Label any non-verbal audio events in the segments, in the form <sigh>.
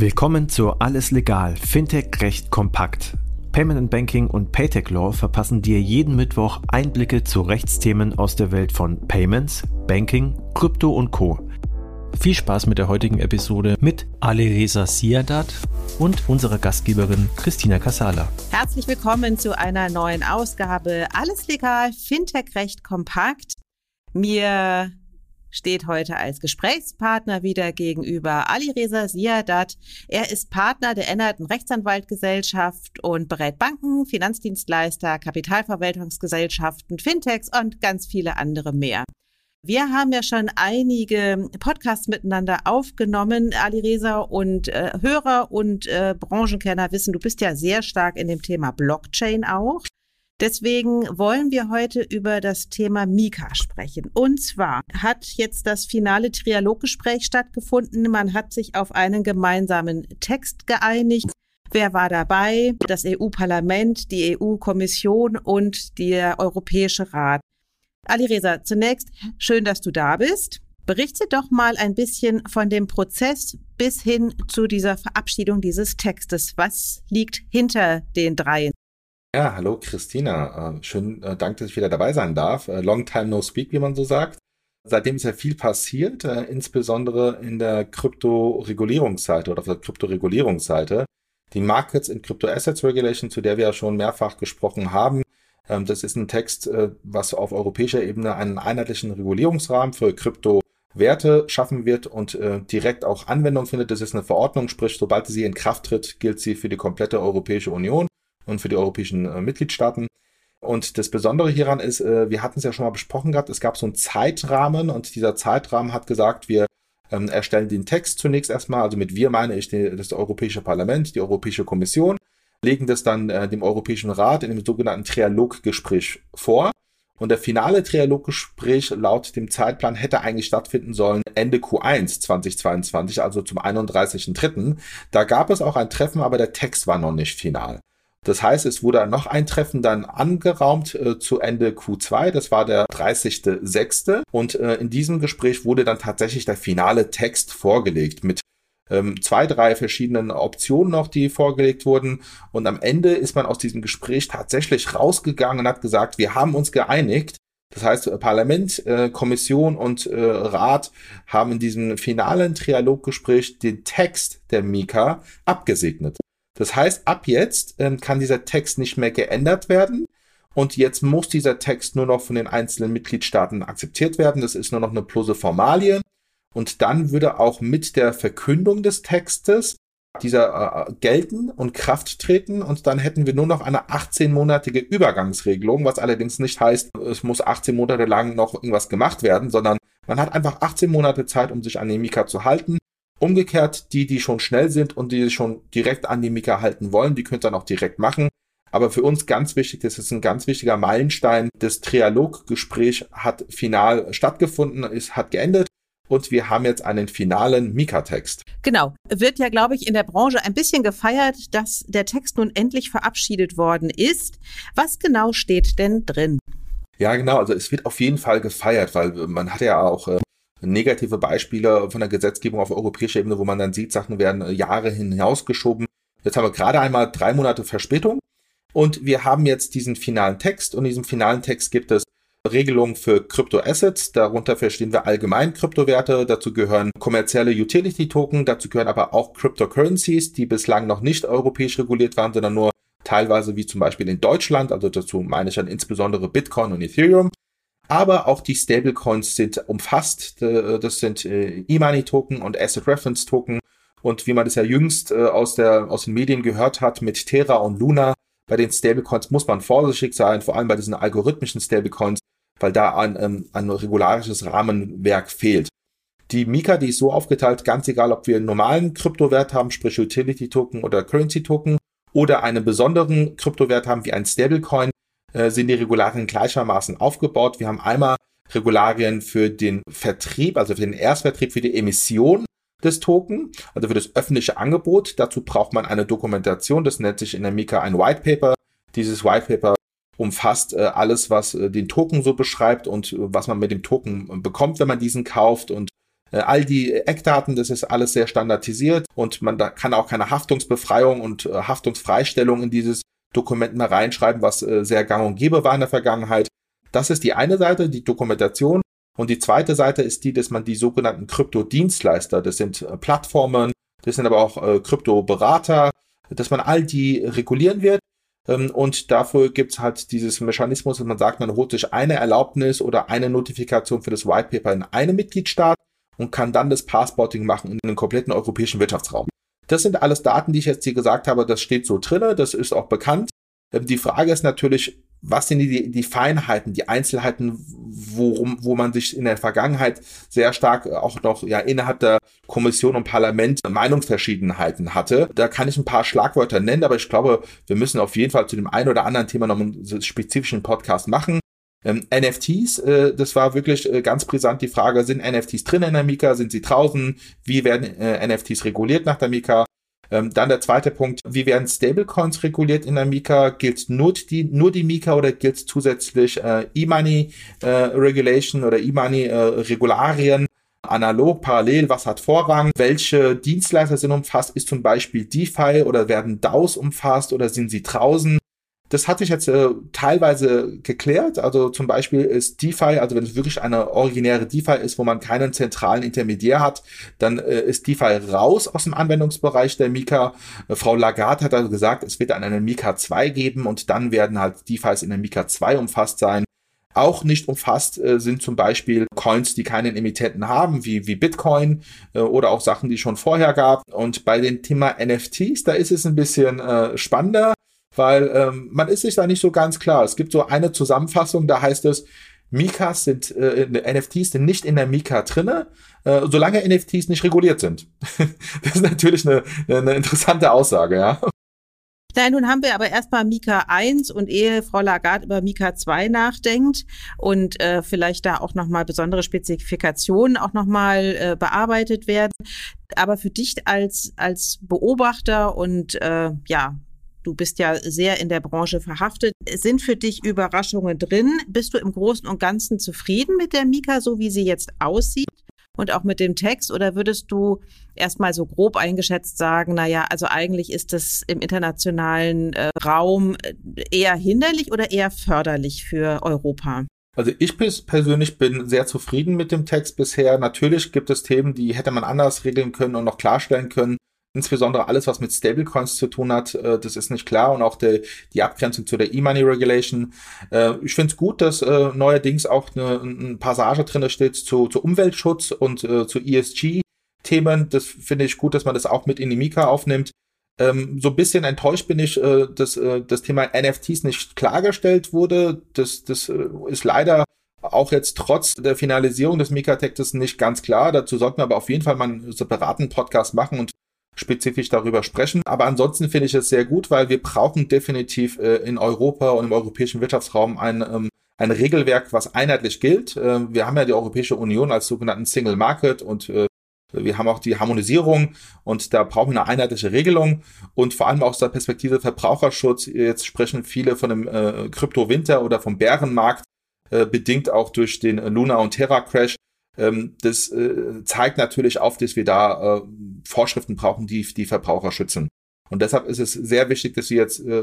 Willkommen zu Alles Legal, Fintech Recht kompakt. Payment and Banking und Paytech Law verpassen dir jeden Mittwoch Einblicke zu Rechtsthemen aus der Welt von Payments, Banking, Krypto und Co. Viel Spaß mit der heutigen Episode mit Alireza Siadat und unserer Gastgeberin Christina Casala. Herzlich willkommen zu einer neuen Ausgabe Alles Legal, Fintech Recht kompakt. Mir steht heute als Gesprächspartner wieder gegenüber Ali Reza Siadat. Er ist Partner der Ennerten Rechtsanwaltgesellschaft und berät Banken, Finanzdienstleister, Kapitalverwaltungsgesellschaften, Fintechs und ganz viele andere mehr. Wir haben ja schon einige Podcasts miteinander aufgenommen, Ali Reza, und äh, Hörer und äh, Branchenkenner wissen, du bist ja sehr stark in dem Thema Blockchain auch. Deswegen wollen wir heute über das Thema Mika sprechen. Und zwar hat jetzt das finale Trialoggespräch stattgefunden. Man hat sich auf einen gemeinsamen Text geeinigt. Wer war dabei? Das EU-Parlament, die EU-Kommission und der Europäische Rat. Ali Reza, zunächst schön, dass du da bist. Berichte doch mal ein bisschen von dem Prozess bis hin zu dieser Verabschiedung dieses Textes. Was liegt hinter den dreien? Ja, hallo Christina. Äh, schön, äh, danke, dass ich wieder dabei sein darf. Äh, long time no speak, wie man so sagt. Seitdem ist ja viel passiert, insbesondere in der Kryptoregulierungsseite oder auf der Kryptoregulierungsseite. Die Markets in Crypto Assets Regulation, zu der wir ja schon mehrfach gesprochen haben, ähm, das ist ein Text, was auf europäischer Ebene einen einheitlichen Regulierungsrahmen für Kryptowerte schaffen wird und direkt auch Anwendung findet. Das ist eine Verordnung, sprich, sobald sie in Kraft tritt, gilt sie für die komplette Europäische Union und für die europäischen äh, Mitgliedstaaten. Und das Besondere hieran ist, äh, wir hatten es ja schon mal besprochen gehabt, es gab so einen Zeitrahmen und dieser Zeitrahmen hat gesagt, wir ähm, erstellen den Text zunächst erstmal, also mit wir meine ich die, das Europäische Parlament, die Europäische Kommission, legen das dann äh, dem Europäischen Rat in dem sogenannten Trialoggespräch vor. Und der finale Trialoggespräch laut dem Zeitplan hätte eigentlich stattfinden sollen Ende Q1 2022, also zum 31.3. Da gab es auch ein Treffen, aber der Text war noch nicht final. Das heißt, es wurde noch ein Treffen dann angeraumt äh, zu Ende Q2. Das war der 30.06. Und äh, in diesem Gespräch wurde dann tatsächlich der finale Text vorgelegt mit ähm, zwei, drei verschiedenen Optionen noch, die vorgelegt wurden. Und am Ende ist man aus diesem Gespräch tatsächlich rausgegangen und hat gesagt, wir haben uns geeinigt. Das heißt, Parlament, äh, Kommission und äh, Rat haben in diesem finalen Trialoggespräch den Text der Mika abgesegnet. Das heißt, ab jetzt ähm, kann dieser Text nicht mehr geändert werden. Und jetzt muss dieser Text nur noch von den einzelnen Mitgliedstaaten akzeptiert werden. Das ist nur noch eine bloße Formalie. Und dann würde auch mit der Verkündung des Textes dieser äh, gelten und Kraft treten. Und dann hätten wir nur noch eine 18-monatige Übergangsregelung, was allerdings nicht heißt, es muss 18 Monate lang noch irgendwas gemacht werden, sondern man hat einfach 18 Monate Zeit, um sich an den Mika zu halten. Umgekehrt, die, die schon schnell sind und die schon direkt an die Mika halten wollen, die können dann auch direkt machen. Aber für uns ganz wichtig, das ist ein ganz wichtiger Meilenstein. Das Trialoggespräch hat final stattgefunden, es hat geendet und wir haben jetzt einen finalen Mika-Text. Genau. Wird ja, glaube ich, in der Branche ein bisschen gefeiert, dass der Text nun endlich verabschiedet worden ist. Was genau steht denn drin? Ja, genau. Also es wird auf jeden Fall gefeiert, weil man hat ja auch äh, negative Beispiele von der Gesetzgebung auf europäischer Ebene, wo man dann sieht, Sachen werden äh, Jahre hinausgeschoben. Jetzt haben wir gerade einmal drei Monate Verspätung und wir haben jetzt diesen finalen Text und in diesem finalen Text gibt es Regelungen für Kryptoassets. Darunter verstehen wir allgemein Kryptowerte. Dazu gehören kommerzielle Utility-Token. Dazu gehören aber auch Cryptocurrencies, die bislang noch nicht europäisch reguliert waren, sondern nur teilweise wie zum Beispiel in Deutschland. Also dazu meine ich dann insbesondere Bitcoin und Ethereum aber auch die Stablecoins sind umfasst. Äh, das sind äh, E-Money-Token und Asset Reference Token. Und wie man das ja jüngst äh, aus, der, aus den Medien gehört hat mit Terra und Luna, bei den Stablecoins muss man vorsichtig sein, vor allem bei diesen algorithmischen Stablecoins, weil da ein, ähm, ein regularisches Rahmenwerk fehlt. Die Mika, die ist so aufgeteilt, ganz egal, ob wir einen normalen Kryptowert haben, sprich Utility Token oder Currency Token, oder einen besonderen Kryptowert haben wie ein Stablecoin, äh, sind die Regularien gleichermaßen aufgebaut. Wir haben einmal Regularien für den Vertrieb, also für den Erstvertrieb, für die Emission des Token, also für das öffentliche Angebot. Dazu braucht man eine Dokumentation, das nennt sich in der Mika ein White Paper. Dieses White Paper umfasst äh, alles, was äh, den Token so beschreibt und äh, was man mit dem Token bekommt, wenn man diesen kauft und Äh, all die Eckdaten, das ist alles sehr standardisiert und man da kann auch keine Haftungsbefreiung und äh, Haftungsfreistellung in dieses Dokument mehr reinschreiben, was äh, sehr gang und gäbe war in der Vergangenheit. Das ist die eine Seite, die Dokumentation. Und die zweite Seite ist die, dass man die sogenannten Kryptodienstleister, das sind Plattformen, das sind aber auch Kryptoberater, dass man all die regulieren wird. Ähm, und dafür gibt's halt dieses Mechanismus, dass man sagt, man holt sich eine Erlaubnis oder eine Notifikation für das White Paper in einem Mitgliedstaat und kann dann das Passporting machen in den kompletten europäischen Wirtschaftsraum. Das sind alles Daten, die ich jetzt hier gesagt habe, das steht so drinne, das ist auch bekannt. Ähm, die Frage ist natürlich, was sind die, die Feinheiten, die Einzelheiten, worum, wo man sich in der Vergangenheit sehr stark auch noch ja innerhalb der Kommission und Parlament Meinungsverschiedenheiten hatte. Da kann ich ein paar Schlagwörter nennen, aber ich glaube, wir müssen auf jeden Fall zu dem einen oder anderen Thema noch einen spezifischen Podcast machen. Ähm, NFTs, äh, das war wirklich äh, ganz brisant die Frage, sind NFTs drin in der Mika, sind sie draußen, wie werden äh, NFTs reguliert nach der Mika? Ähm, dann der zweite Punkt, wie werden Stablecoins reguliert in der Mika? Gilt nur die, nur die Mika oder gilt zusätzlich äh, E-Money äh, Regulation oder E-Money äh, Regularien? Analog, parallel, was hat Vorrang? Welche Dienstleister sind umfasst? Ist zum Beispiel DeFi oder werden DAOs umfasst oder sind sie draußen? Das hatte ich jetzt äh, teilweise geklärt. Also zum Beispiel ist DeFi, also wenn es wirklich eine originäre DeFi ist, wo man keinen zentralen Intermediär hat, dann äh, ist DeFi raus aus dem Anwendungsbereich der Mika. Äh, Frau Lagarde hat also gesagt, es wird dann eine Mika 2 geben und dann werden halt DeFis in der Mika 2 umfasst sein. Auch nicht umfasst äh, sind zum Beispiel Coins, die keinen Emittenten haben, wie, wie Bitcoin äh, oder auch Sachen, die schon vorher gab. Und bei dem Thema NFTs, da ist es ein bisschen äh, spannender weil ähm, man ist sich da nicht so ganz klar. Es gibt so eine Zusammenfassung, da heißt es, Mikas sind, äh, NFTs sind nicht in der Mika drinne, äh, solange NFTs nicht reguliert sind. <laughs> das ist natürlich eine, eine interessante Aussage, ja. Nein, nun haben wir aber erstmal Mika 1 und ehe Frau Lagarde über Mika 2 nachdenkt und äh, vielleicht da auch nochmal besondere Spezifikationen auch nochmal äh, bearbeitet werden. Aber für dich als, als Beobachter und äh, ja, Du bist ja sehr in der Branche verhaftet. Sind für dich Überraschungen drin? Bist du im Großen und Ganzen zufrieden mit der Mika, so wie sie jetzt aussieht? Und auch mit dem Text? Oder würdest du erstmal so grob eingeschätzt sagen, na ja, also eigentlich ist das im internationalen äh, Raum äh, eher hinderlich oder eher förderlich für Europa? Also ich persönlich bin sehr zufrieden mit dem Text bisher. Natürlich gibt es Themen, die hätte man anders regeln können und noch klarstellen können. Insbesondere alles, was mit Stablecoins zu tun hat, äh, das ist nicht klar und auch der, die Abgrenzung zu der E-Money Regulation. Äh, ich finde es gut, dass äh, neuerdings auch eine, eine Passage drin steht zu, zu Umweltschutz und äh, zu ESG-Themen. Das finde ich gut, dass man das auch mit in die Mika aufnimmt. Ähm, so ein bisschen enttäuscht bin ich, äh, dass äh, das Thema NFTs nicht klargestellt wurde. Das, das äh, ist leider auch jetzt trotz der Finalisierung des Mika-Textes nicht ganz klar. Dazu sollten wir aber auf jeden Fall mal einen separaten Podcast machen und spezifisch darüber sprechen. Aber ansonsten finde ich es sehr gut, weil wir brauchen definitiv äh, in Europa und im europäischen Wirtschaftsraum ein, ähm, ein Regelwerk, was einheitlich gilt. Äh, wir haben ja die Europäische Union als sogenannten Single Market und äh, wir haben auch die Harmonisierung und da brauchen wir eine einheitliche Regelung und vor allem aus der Perspektive Verbraucherschutz. Jetzt sprechen viele von dem äh, Krypto-Winter oder vom Bärenmarkt, äh, bedingt auch durch den Luna- und Terra-Crash. Ähm, das äh, zeigt natürlich auf, dass wir da äh, Vorschriften brauchen, die die Verbraucher schützen. Und deshalb ist es sehr wichtig, dass wir jetzt äh,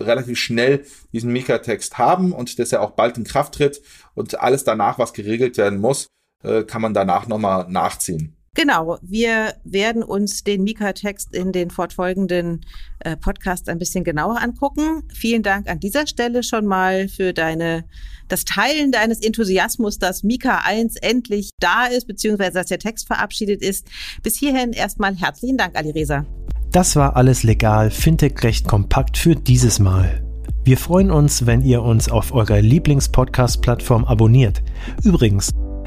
relativ schnell diesen Mika-Text haben und dass er auch bald in Kraft tritt und alles danach, was geregelt werden muss, äh, kann man danach nochmal nachziehen. Genau, wir werden uns den Mika-Text in den fortfolgenden äh, Podcasts ein bisschen genauer angucken. Vielen Dank an dieser Stelle schon mal für deine, das Teilen deines Enthusiasmus, dass Mika 1 endlich da ist, beziehungsweise dass der Text verabschiedet ist. Bis hierhin erstmal herzlichen Dank, Ali Reza. Das war alles legal, Fintech recht kompakt für dieses Mal. Wir freuen uns, wenn ihr uns auf eurer Lieblings-Podcast-Plattform abonniert. Übrigens,